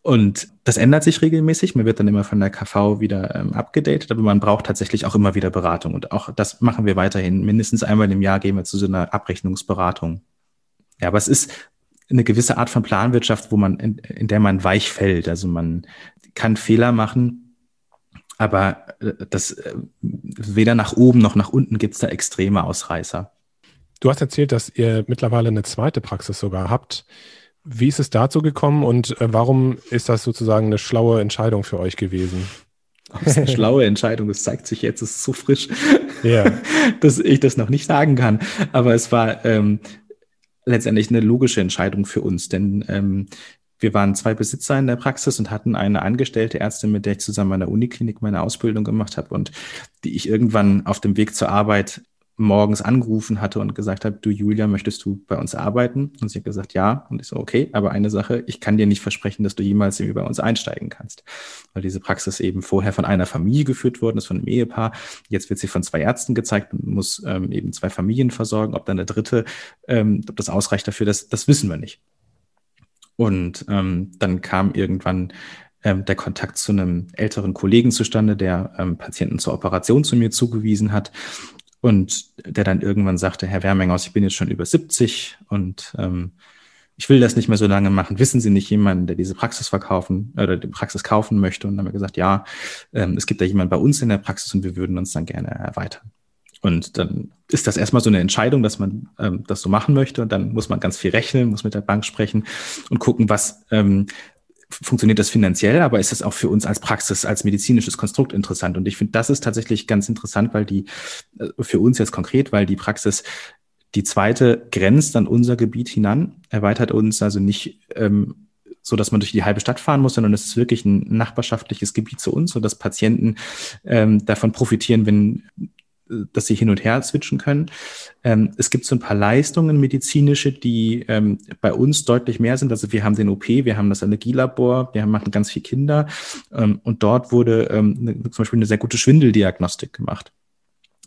Und das ändert sich regelmäßig. Man wird dann immer von der KV wieder ähm, abgedatet, aber man braucht tatsächlich auch immer wieder Beratung. Und auch das machen wir weiterhin. Mindestens einmal im Jahr gehen wir zu so einer Abrechnungsberatung. Ja, aber es ist eine gewisse Art von Planwirtschaft, wo man, in, in der man weich fällt. Also man kann Fehler machen, aber äh, das äh, weder nach oben noch nach unten gibt es da extreme Ausreißer. Du hast erzählt, dass ihr mittlerweile eine zweite Praxis sogar habt. Wie ist es dazu gekommen und äh, warum ist das sozusagen eine schlaue Entscheidung für euch gewesen? Das ist eine schlaue Entscheidung. Das zeigt sich jetzt, es ist so frisch, ja. dass ich das noch nicht sagen kann. Aber es war ähm, letztendlich eine logische Entscheidung für uns, denn ähm, wir waren zwei Besitzer in der Praxis und hatten eine angestellte Ärztin, mit der ich zusammen an der Uniklinik meine Ausbildung gemacht habe und die ich irgendwann auf dem Weg zur Arbeit morgens angerufen hatte und gesagt habe, du Julia, möchtest du bei uns arbeiten? Und sie hat gesagt, ja. Und ich so, okay, aber eine Sache, ich kann dir nicht versprechen, dass du jemals bei uns einsteigen kannst. Weil diese Praxis eben vorher von einer Familie geführt worden ist, von einem Ehepaar. Jetzt wird sie von zwei Ärzten gezeigt und muss ähm, eben zwei Familien versorgen. Ob dann der dritte, ähm, ob das ausreicht dafür, das, das wissen wir nicht. Und ähm, dann kam irgendwann ähm, der Kontakt zu einem älteren Kollegen zustande, der ähm, Patienten zur Operation zu mir zugewiesen hat und der dann irgendwann sagte, Herr Wermenghaus, ich bin jetzt schon über 70 und ähm, ich will das nicht mehr so lange machen. Wissen Sie nicht jemanden, der diese Praxis verkaufen oder die Praxis kaufen möchte? Und dann haben wir gesagt, ja, ähm, es gibt da jemanden bei uns in der Praxis und wir würden uns dann gerne erweitern. Und dann ist das erstmal so eine Entscheidung, dass man ähm, das so machen möchte. Und dann muss man ganz viel rechnen, muss mit der Bank sprechen und gucken, was ähm, funktioniert das finanziell, aber ist das auch für uns als Praxis, als medizinisches Konstrukt interessant? Und ich finde, das ist tatsächlich ganz interessant, weil die, äh, für uns jetzt konkret, weil die Praxis die zweite grenzt an unser Gebiet hinan, erweitert uns also nicht ähm, so, dass man durch die halbe Stadt fahren muss, sondern es ist wirklich ein nachbarschaftliches Gebiet zu uns, so dass Patienten ähm, davon profitieren, wenn dass sie hin und her switchen können. Ähm, es gibt so ein paar Leistungen medizinische, die ähm, bei uns deutlich mehr sind. Also wir haben den OP, wir haben das Allergielabor, wir machen ganz viel Kinder ähm, und dort wurde ähm, ne, zum Beispiel eine sehr gute Schwindeldiagnostik gemacht.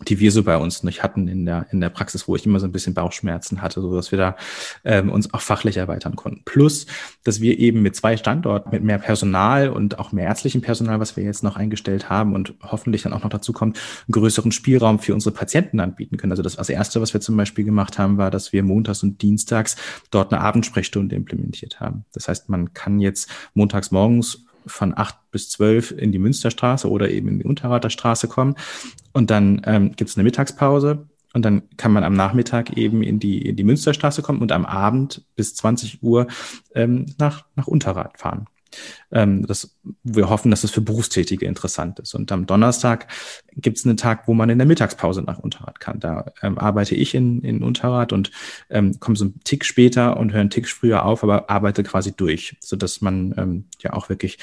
Die wir so bei uns nicht hatten in der, in der Praxis, wo ich immer so ein bisschen Bauchschmerzen hatte, so dass wir da ähm, uns auch fachlich erweitern konnten. Plus, dass wir eben mit zwei Standorten, mit mehr Personal und auch mehr ärztlichem Personal, was wir jetzt noch eingestellt haben und hoffentlich dann auch noch dazu kommt, einen größeren Spielraum für unsere Patienten anbieten können. Also das, das Erste, was wir zum Beispiel gemacht haben, war, dass wir montags und dienstags dort eine Abendsprechstunde implementiert haben. Das heißt, man kann jetzt montags morgens von acht bis zwölf in die Münsterstraße oder eben in die Unterrater Straße kommen. Und dann ähm, gibt es eine Mittagspause und dann kann man am Nachmittag eben in die, in die Münsterstraße kommen und am Abend bis 20 Uhr ähm, nach, nach Unterrad fahren. Ähm, das, wir hoffen, dass es für Berufstätige interessant ist. Und am Donnerstag gibt es einen Tag, wo man in der Mittagspause nach Unterrad kann. Da ähm, arbeite ich in, in Unterrad und ähm, komme so einen Tick später und höre einen Tick früher auf, aber arbeite quasi durch, sodass man ähm, ja auch wirklich,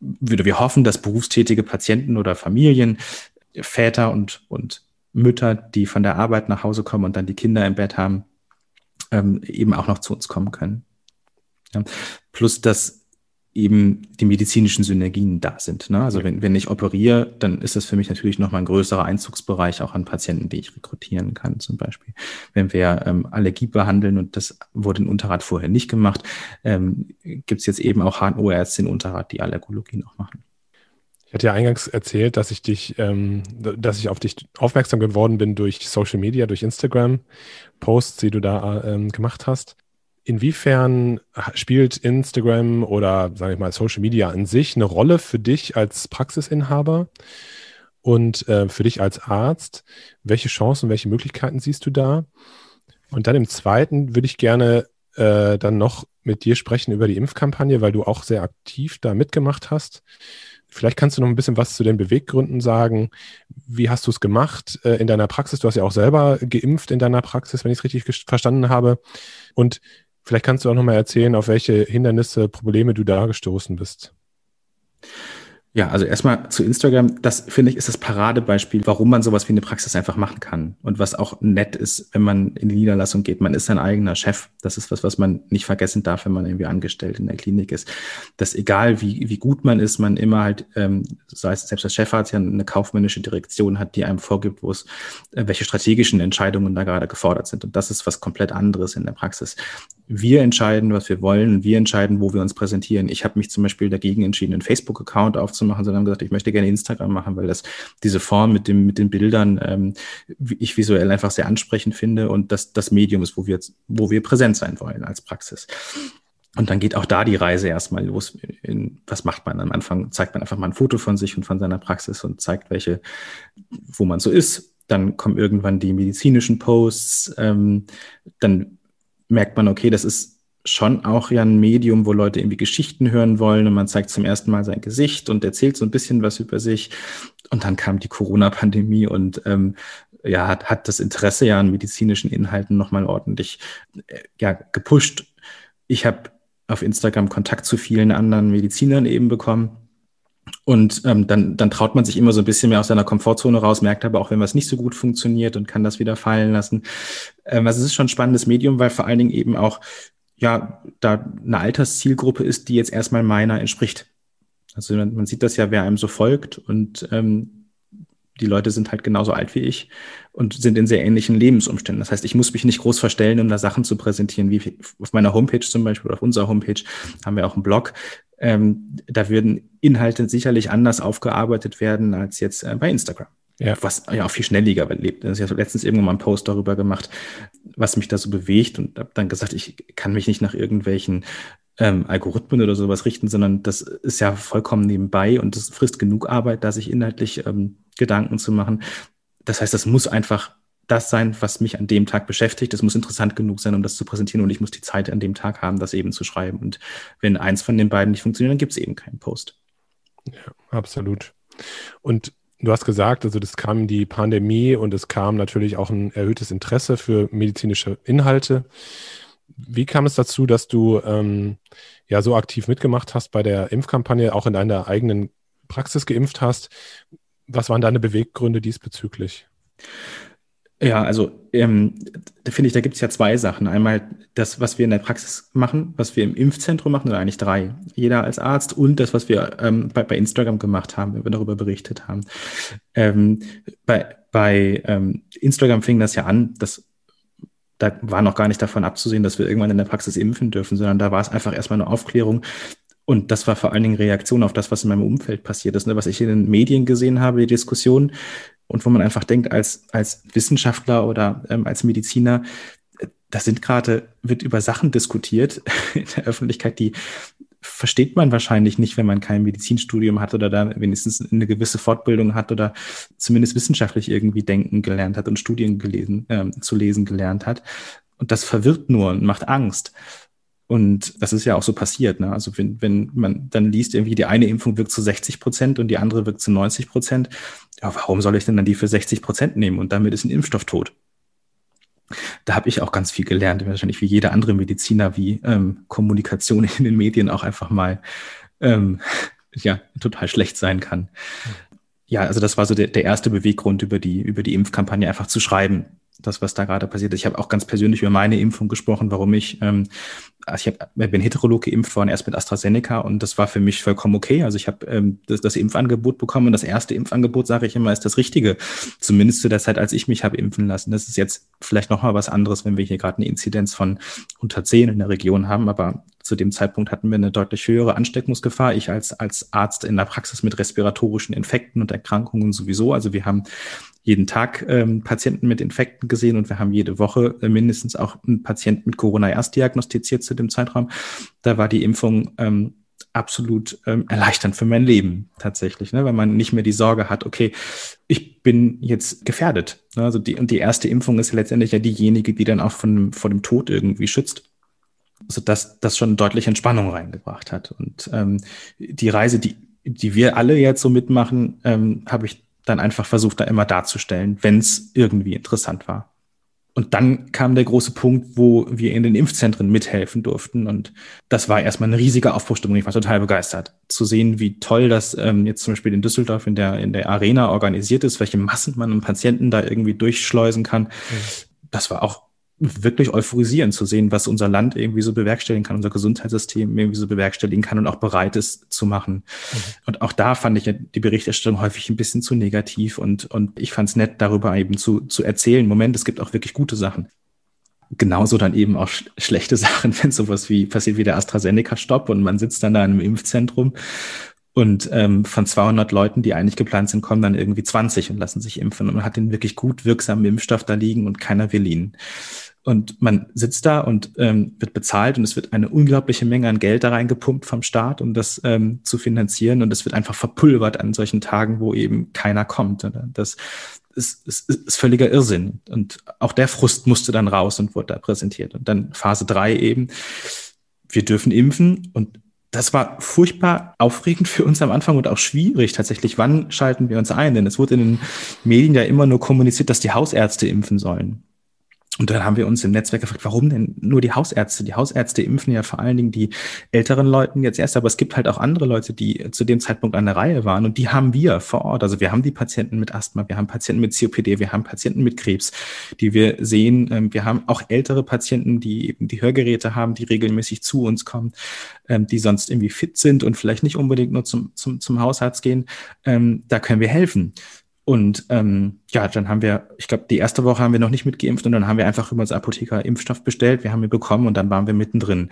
würde wir hoffen, dass berufstätige Patienten oder Familien, Väter und, und Mütter, die von der Arbeit nach Hause kommen und dann die Kinder im Bett haben, ähm, eben auch noch zu uns kommen können. Ja. Plus, dass eben die medizinischen Synergien da sind. Ne? Also wenn, wenn ich operiere, dann ist das für mich natürlich nochmal ein größerer Einzugsbereich auch an Patienten, die ich rekrutieren kann zum Beispiel. Wenn wir ähm, Allergie behandeln und das wurde in Unterrad vorher nicht gemacht, ähm, gibt es jetzt eben auch HNO-Ärzte in Unterrad, die Allergologie noch machen. Ich hatte ja eingangs erzählt, dass ich dich, ähm, dass ich auf dich aufmerksam geworden bin durch Social Media, durch Instagram, Posts, die du da ähm, gemacht hast. Inwiefern spielt Instagram oder sage ich mal Social Media an sich eine Rolle für dich als Praxisinhaber und äh, für dich als Arzt? Welche Chancen, welche Möglichkeiten siehst du da? Und dann im zweiten würde ich gerne äh, dann noch mit dir sprechen über die Impfkampagne, weil du auch sehr aktiv da mitgemacht hast. Vielleicht kannst du noch ein bisschen was zu den Beweggründen sagen. Wie hast du es gemacht äh, in deiner Praxis? Du hast ja auch selber geimpft in deiner Praxis, wenn ich es richtig verstanden habe. Und Vielleicht kannst du auch nochmal erzählen, auf welche Hindernisse, Probleme du da gestoßen bist. Ja, also erstmal zu Instagram. Das finde ich ist das Paradebeispiel, warum man sowas wie eine Praxis einfach machen kann. Und was auch nett ist, wenn man in die Niederlassung geht. Man ist sein eigener Chef. Das ist was, was man nicht vergessen darf, wenn man irgendwie angestellt in der Klinik ist. Dass egal wie, wie gut man ist, man immer halt, ähm, sei es selbst als Chefarzt ja eine kaufmännische Direktion hat, die einem vorgibt, wo es, äh, welche strategischen Entscheidungen da gerade gefordert sind. Und das ist was komplett anderes in der Praxis. Wir entscheiden, was wir wollen wir entscheiden, wo wir uns präsentieren. Ich habe mich zum Beispiel dagegen entschieden, einen Facebook-Account aufzunehmen machen, sondern haben gesagt, ich möchte gerne Instagram machen, weil das diese Form mit dem mit den Bildern ähm, ich visuell einfach sehr ansprechend finde und das das Medium ist, wo wir wo wir präsent sein wollen als Praxis. Und dann geht auch da die Reise erstmal los. In, was macht man am Anfang? Zeigt man einfach mal ein Foto von sich und von seiner Praxis und zeigt, welche, wo man so ist. Dann kommen irgendwann die medizinischen Posts. Ähm, dann merkt man, okay, das ist schon auch ja ein Medium, wo Leute irgendwie Geschichten hören wollen und man zeigt zum ersten Mal sein Gesicht und erzählt so ein bisschen was über sich. Und dann kam die Corona-Pandemie und ähm, ja, hat, hat das Interesse ja an medizinischen Inhalten nochmal ordentlich äh, ja, gepusht. Ich habe auf Instagram Kontakt zu vielen anderen Medizinern eben bekommen. Und ähm, dann, dann traut man sich immer so ein bisschen mehr aus seiner Komfortzone raus, merkt aber auch, wenn was nicht so gut funktioniert und kann das wieder fallen lassen. Ähm, also es ist schon ein spannendes Medium, weil vor allen Dingen eben auch ja, da eine Alterszielgruppe ist, die jetzt erstmal meiner entspricht. Also man, man sieht das ja, wer einem so folgt und ähm, die Leute sind halt genauso alt wie ich und sind in sehr ähnlichen Lebensumständen. Das heißt, ich muss mich nicht groß verstellen, um da Sachen zu präsentieren, wie auf meiner Homepage zum Beispiel oder auf unserer Homepage haben wir auch einen Blog. Ähm, da würden Inhalte sicherlich anders aufgearbeitet werden als jetzt äh, bei Instagram. Ja. Was ja auch viel schnelliger lebt. Ich habe letztens irgendwann mal einen Post darüber gemacht, was mich da so bewegt und habe dann gesagt, ich kann mich nicht nach irgendwelchen ähm, Algorithmen oder sowas richten, sondern das ist ja vollkommen nebenbei und das frisst genug Arbeit, da sich inhaltlich ähm, Gedanken zu machen. Das heißt, das muss einfach das sein, was mich an dem Tag beschäftigt. Es muss interessant genug sein, um das zu präsentieren und ich muss die Zeit an dem Tag haben, das eben zu schreiben. Und wenn eins von den beiden nicht funktioniert, dann gibt es eben keinen Post. Ja, absolut. Und Du hast gesagt, also das kam die Pandemie und es kam natürlich auch ein erhöhtes Interesse für medizinische Inhalte. Wie kam es dazu, dass du ähm, ja so aktiv mitgemacht hast bei der Impfkampagne, auch in deiner eigenen Praxis geimpft hast? Was waren deine Beweggründe diesbezüglich? Ja, also ähm, da finde ich, da gibt es ja zwei Sachen. Einmal das, was wir in der Praxis machen, was wir im Impfzentrum machen, oder eigentlich drei. Jeder als Arzt und das, was wir ähm, bei, bei Instagram gemacht haben, wenn wir darüber berichtet haben. Ähm, bei bei ähm, Instagram fing das ja an, dass da war noch gar nicht davon abzusehen, dass wir irgendwann in der Praxis impfen dürfen, sondern da war es einfach erstmal eine Aufklärung. Und das war vor allen Dingen Reaktion auf das, was in meinem Umfeld passiert ist, ne? was ich in den Medien gesehen habe, die Diskussion und wo man einfach denkt, als, als Wissenschaftler oder ähm, als Mediziner, da sind gerade, wird über Sachen diskutiert in der Öffentlichkeit, die versteht man wahrscheinlich nicht, wenn man kein Medizinstudium hat oder da wenigstens eine gewisse Fortbildung hat oder zumindest wissenschaftlich irgendwie denken gelernt hat und Studien gelesen, äh, zu lesen gelernt hat. Und das verwirrt nur und macht Angst. Und das ist ja auch so passiert. Ne? Also wenn, wenn man dann liest, irgendwie die eine Impfung wirkt zu 60 Prozent und die andere wirkt zu 90 Prozent, ja, warum soll ich denn dann die für 60 Prozent nehmen? Und damit ist ein Impfstoff tot. Da habe ich auch ganz viel gelernt, wahrscheinlich wie jeder andere Mediziner, wie ähm, Kommunikation in den Medien auch einfach mal ähm, ja, total schlecht sein kann. Ja, also das war so der, der erste Beweggrund, über die, über die Impfkampagne einfach zu schreiben das, was da gerade passiert ist. Ich habe auch ganz persönlich über meine Impfung gesprochen, warum ich, ähm, also ich hab, bin Heterolog geimpft worden, erst mit AstraZeneca und das war für mich vollkommen okay. Also ich habe ähm, das, das Impfangebot bekommen und das erste Impfangebot, sage ich immer, ist das Richtige. Zumindest zu der Zeit, als ich mich habe impfen lassen. Das ist jetzt vielleicht nochmal was anderes, wenn wir hier gerade eine Inzidenz von unter 10 in der Region haben, aber zu dem Zeitpunkt hatten wir eine deutlich höhere Ansteckungsgefahr. Ich als, als Arzt in der Praxis mit respiratorischen Infekten und Erkrankungen sowieso. Also wir haben jeden Tag ähm, Patienten mit Infekten gesehen und wir haben jede Woche äh, mindestens auch einen Patienten mit Corona erst diagnostiziert zu dem Zeitraum. Da war die Impfung ähm, absolut ähm, erleichternd für mein Leben tatsächlich, ne? weil man nicht mehr die Sorge hat, okay, ich bin jetzt gefährdet. Ne? Also die, und die erste Impfung ist letztendlich ja diejenige, die dann auch von, vor dem Tod irgendwie schützt. Also dass das schon deutlich Entspannung reingebracht hat. Und ähm, die Reise, die, die wir alle jetzt so mitmachen, ähm, habe ich dann einfach versucht, da immer darzustellen, wenn es irgendwie interessant war. Und dann kam der große Punkt, wo wir in den Impfzentren mithelfen durften. Und das war erstmal eine riesige Aufbruchstimmung. Ich war total begeistert zu sehen, wie toll das ähm, jetzt zum Beispiel in Düsseldorf in der, in der Arena organisiert ist, welche Massen man an Patienten da irgendwie durchschleusen kann. Mhm. Das war auch wirklich euphorisierend zu sehen, was unser Land irgendwie so bewerkstelligen kann, unser Gesundheitssystem irgendwie so bewerkstelligen kann und auch bereit ist zu machen. Mhm. Und auch da fand ich die Berichterstattung häufig ein bisschen zu negativ und, und ich fand es nett, darüber eben zu, zu erzählen. Moment, es gibt auch wirklich gute Sachen. Genauso dann eben auch sch schlechte Sachen, wenn sowas wie passiert wie der AstraZeneca-Stopp und man sitzt dann da in einem Impfzentrum und ähm, von 200 Leuten, die eigentlich geplant sind, kommen dann irgendwie 20 und lassen sich impfen. Und man hat den wirklich gut wirksamen Impfstoff da liegen und keiner will ihn. Und man sitzt da und ähm, wird bezahlt und es wird eine unglaubliche Menge an Geld da reingepumpt vom Staat, um das ähm, zu finanzieren. Und es wird einfach verpulvert an solchen Tagen, wo eben keiner kommt. Das ist, ist, ist völliger Irrsinn. Und auch der Frust musste dann raus und wurde da präsentiert. Und dann Phase drei eben. Wir dürfen impfen und das war furchtbar aufregend für uns am Anfang und auch schwierig tatsächlich. Wann schalten wir uns ein? Denn es wurde in den Medien ja immer nur kommuniziert, dass die Hausärzte impfen sollen. Und dann haben wir uns im Netzwerk gefragt, warum denn nur die Hausärzte? Die Hausärzte impfen ja vor allen Dingen die älteren Leuten jetzt erst, aber es gibt halt auch andere Leute, die zu dem Zeitpunkt an der Reihe waren und die haben wir vor Ort. Also wir haben die Patienten mit Asthma, wir haben Patienten mit COPD, wir haben Patienten mit Krebs, die wir sehen. Ähm, wir haben auch ältere Patienten, die eben die Hörgeräte haben, die regelmäßig zu uns kommen, ähm, die sonst irgendwie fit sind und vielleicht nicht unbedingt nur zum, zum, zum Hausarzt gehen. Ähm, da können wir helfen. Und ähm, ja, dann haben wir, ich glaube, die erste Woche haben wir noch nicht mitgeimpft und dann haben wir einfach über unsere Apotheker Impfstoff bestellt. Wir haben ihn bekommen und dann waren wir mittendrin.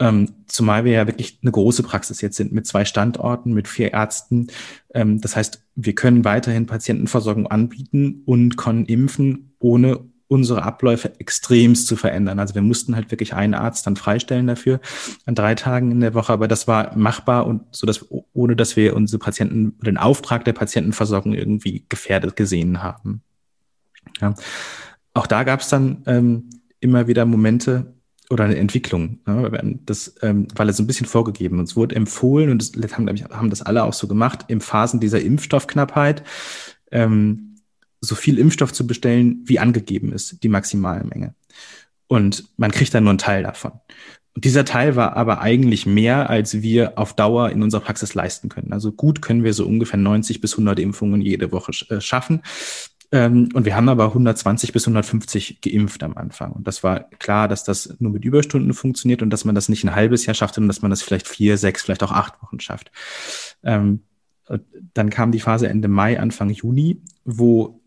Ähm, zumal wir ja wirklich eine große Praxis jetzt sind mit zwei Standorten, mit vier Ärzten. Ähm, das heißt, wir können weiterhin Patientenversorgung anbieten und können impfen, ohne unsere Abläufe extremst zu verändern. Also wir mussten halt wirklich einen Arzt dann freistellen dafür an drei Tagen in der Woche, aber das war machbar und so, dass ohne dass wir unsere Patienten, den Auftrag der Patientenversorgung irgendwie gefährdet gesehen haben. Ja. Auch da gab es dann ähm, immer wieder Momente oder eine Entwicklung. Ne? Das ähm, war jetzt ein bisschen vorgegeben. Uns wurde empfohlen und das haben, ich, haben das alle auch so gemacht, in Phasen dieser Impfstoffknappheit. Ähm, so viel Impfstoff zu bestellen, wie angegeben ist, die maximale Menge. Und man kriegt dann nur einen Teil davon. Und dieser Teil war aber eigentlich mehr, als wir auf Dauer in unserer Praxis leisten können. Also gut können wir so ungefähr 90 bis 100 Impfungen jede Woche äh, schaffen. Ähm, und wir haben aber 120 bis 150 geimpft am Anfang. Und das war klar, dass das nur mit Überstunden funktioniert und dass man das nicht ein halbes Jahr schafft, sondern dass man das vielleicht vier, sechs, vielleicht auch acht Wochen schafft. Ähm, dann kam die Phase Ende Mai, Anfang Juni, wo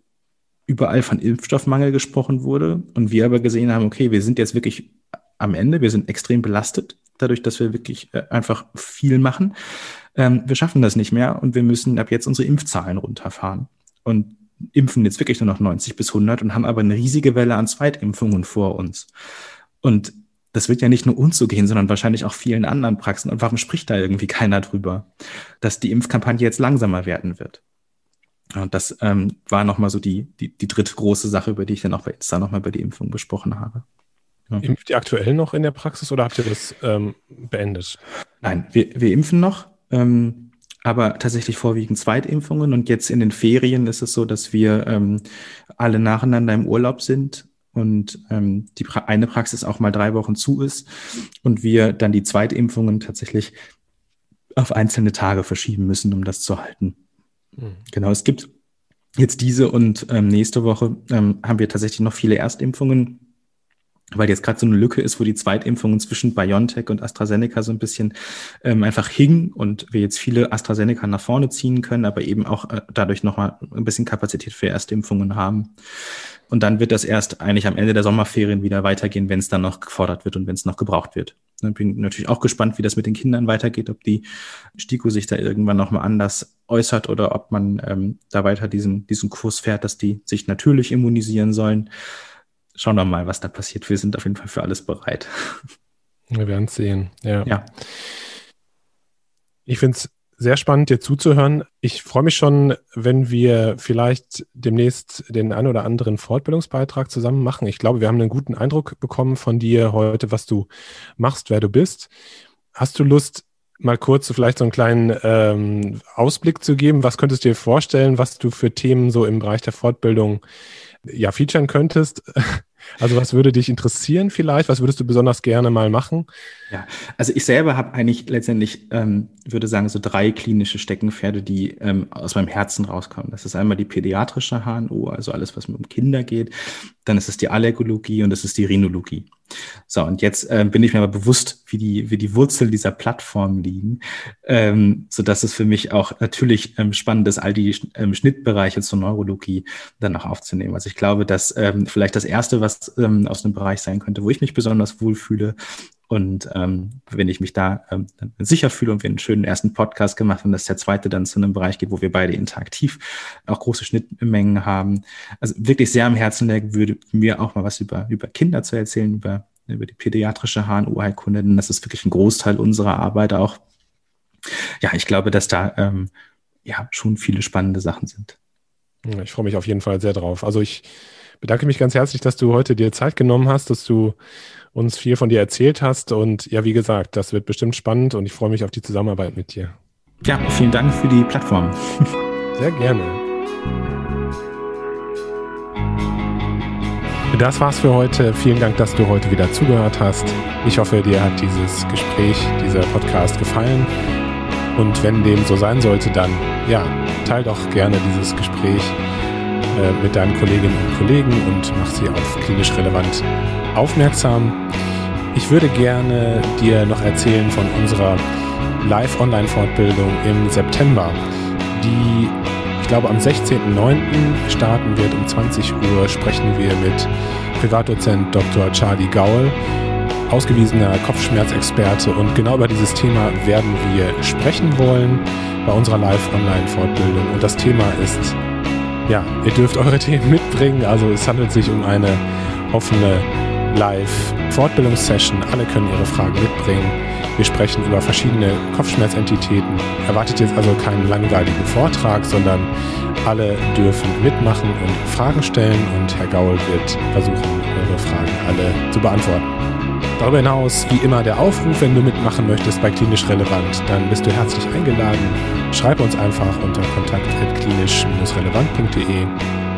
überall von Impfstoffmangel gesprochen wurde und wir aber gesehen haben, okay, wir sind jetzt wirklich am Ende, wir sind extrem belastet, dadurch, dass wir wirklich äh, einfach viel machen. Ähm, wir schaffen das nicht mehr und wir müssen ab jetzt unsere Impfzahlen runterfahren und impfen jetzt wirklich nur noch 90 bis 100 und haben aber eine riesige Welle an Zweitimpfungen vor uns. Und das wird ja nicht nur uns so gehen, sondern wahrscheinlich auch vielen anderen Praxen. Und warum spricht da irgendwie keiner drüber, dass die Impfkampagne jetzt langsamer werden wird? Und das ähm, war nochmal so die, die, die dritte große Sache, über die ich dann auch bei Insta nochmal über die Impfung gesprochen habe. Ja. Impft ihr aktuell noch in der Praxis oder habt ihr das ähm, beendet? Nein, wir, wir impfen noch, ähm, aber tatsächlich vorwiegend Zweitimpfungen. Und jetzt in den Ferien ist es so, dass wir ähm, alle nacheinander im Urlaub sind und ähm, die pra eine Praxis auch mal drei Wochen zu ist und wir dann die Zweitimpfungen tatsächlich auf einzelne Tage verschieben müssen, um das zu halten. Mhm. Genau, es gibt jetzt diese und ähm, nächste Woche ähm, haben wir tatsächlich noch viele Erstimpfungen weil jetzt gerade so eine Lücke ist, wo die Zweitimpfungen zwischen BioNTech und AstraZeneca so ein bisschen ähm, einfach hingen und wir jetzt viele AstraZeneca nach vorne ziehen können, aber eben auch äh, dadurch nochmal ein bisschen Kapazität für Erstimpfungen haben. Und dann wird das erst eigentlich am Ende der Sommerferien wieder weitergehen, wenn es dann noch gefordert wird und wenn es noch gebraucht wird. Ich bin natürlich auch gespannt, wie das mit den Kindern weitergeht, ob die STIKO sich da irgendwann nochmal anders äußert oder ob man ähm, da weiter diesen, diesen Kurs fährt, dass die sich natürlich immunisieren sollen schauen wir mal, was da passiert. Wir sind auf jeden Fall für alles bereit. Wir werden es sehen. Ja. ja. Ich finde es sehr spannend, dir zuzuhören. Ich freue mich schon, wenn wir vielleicht demnächst den ein oder anderen Fortbildungsbeitrag zusammen machen. Ich glaube, wir haben einen guten Eindruck bekommen von dir heute, was du machst, wer du bist. Hast du Lust, mal kurz so vielleicht so einen kleinen ähm, Ausblick zu geben? Was könntest du dir vorstellen, was du für Themen so im Bereich der Fortbildung ja featuren könntest? Also was würde dich interessieren vielleicht? Was würdest du besonders gerne mal machen? Ja, also ich selber habe eigentlich letztendlich, ähm, würde sagen, so drei klinische Steckenpferde, die ähm, aus meinem Herzen rauskommen. Das ist einmal die pädiatrische HNO, also alles, was um Kinder geht. Dann ist es die Allergologie und das ist die Rhinologie. So, und jetzt äh, bin ich mir aber bewusst, wie die, wie die Wurzel dieser Plattform liegen, ähm, so dass es für mich auch natürlich ähm, spannend ist, all die ähm, Schnittbereiche zur Neurologie dann noch aufzunehmen. Also ich glaube, dass ähm, vielleicht das erste, was ähm, aus dem Bereich sein könnte, wo ich mich besonders wohlfühle, und ähm, wenn ich mich da ähm, sicher fühle und wir einen schönen ersten Podcast gemacht haben, dass der zweite dann zu einem Bereich geht, wo wir beide interaktiv auch große Schnittmengen haben. Also wirklich sehr am Herzen liegt, würde mir auch mal was über, über Kinder zu erzählen, über, über die pädiatrische HNO-Heilkunde, denn das ist wirklich ein Großteil unserer Arbeit auch. Ja, ich glaube, dass da ähm, ja schon viele spannende Sachen sind. Ich freue mich auf jeden Fall sehr drauf. Also ich bedanke mich ganz herzlich, dass du heute dir Zeit genommen hast, dass du uns viel von dir erzählt hast. Und ja, wie gesagt, das wird bestimmt spannend und ich freue mich auf die Zusammenarbeit mit dir. Ja, vielen Dank für die Plattform. Sehr gerne. Das war's für heute. Vielen Dank, dass du heute wieder zugehört hast. Ich hoffe, dir hat dieses Gespräch, dieser Podcast gefallen. Und wenn dem so sein sollte, dann ja, teil doch gerne dieses Gespräch äh, mit deinen Kolleginnen und Kollegen und mach sie auf klinisch relevant aufmerksam. Ich würde gerne dir noch erzählen von unserer Live-Online-Fortbildung im September, die ich glaube am 16.09. starten wird. Um 20 Uhr sprechen wir mit Privatdozent Dr. Charlie Gaul, ausgewiesener Kopfschmerzexperte. Und genau über dieses Thema werden wir sprechen wollen bei unserer Live-Online-Fortbildung. Und das Thema ist, ja, ihr dürft eure Themen mitbringen. Also es handelt sich um eine offene Live-Fortbildungssession. Alle können ihre Fragen mitbringen. Wir sprechen über verschiedene Kopfschmerzentitäten. Erwartet jetzt also keinen langweiligen Vortrag, sondern alle dürfen mitmachen und Fragen stellen und Herr Gaul wird versuchen, eure Fragen alle zu beantworten. Darüber hinaus, wie immer, der Aufruf, wenn du mitmachen möchtest bei Klinisch Relevant, dann bist du herzlich eingeladen. Schreib uns einfach unter kontakt.klinisch-relevant.de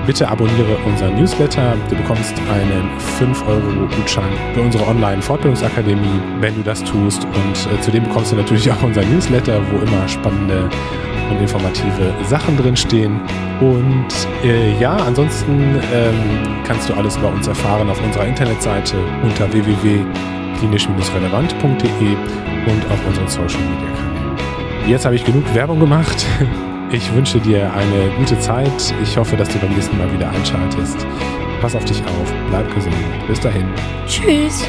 Bitte abonniere unseren Newsletter. Du bekommst einen 5-Euro-Gutschein für unsere Online-Fortbildungsakademie, wenn du das tust. Und äh, zudem bekommst du natürlich auch unseren Newsletter, wo immer spannende und informative Sachen drinstehen. Und äh, ja, ansonsten ähm, kannst du alles über uns erfahren auf unserer Internetseite unter www.klinisch-relevant.de und auf unseren Social Media Kanälen. Jetzt habe ich genug Werbung gemacht. Ich wünsche dir eine gute Zeit. Ich hoffe, dass du beim nächsten Mal wieder einschaltest. Pass auf dich auf, bleib gesund. Bis dahin. Tschüss.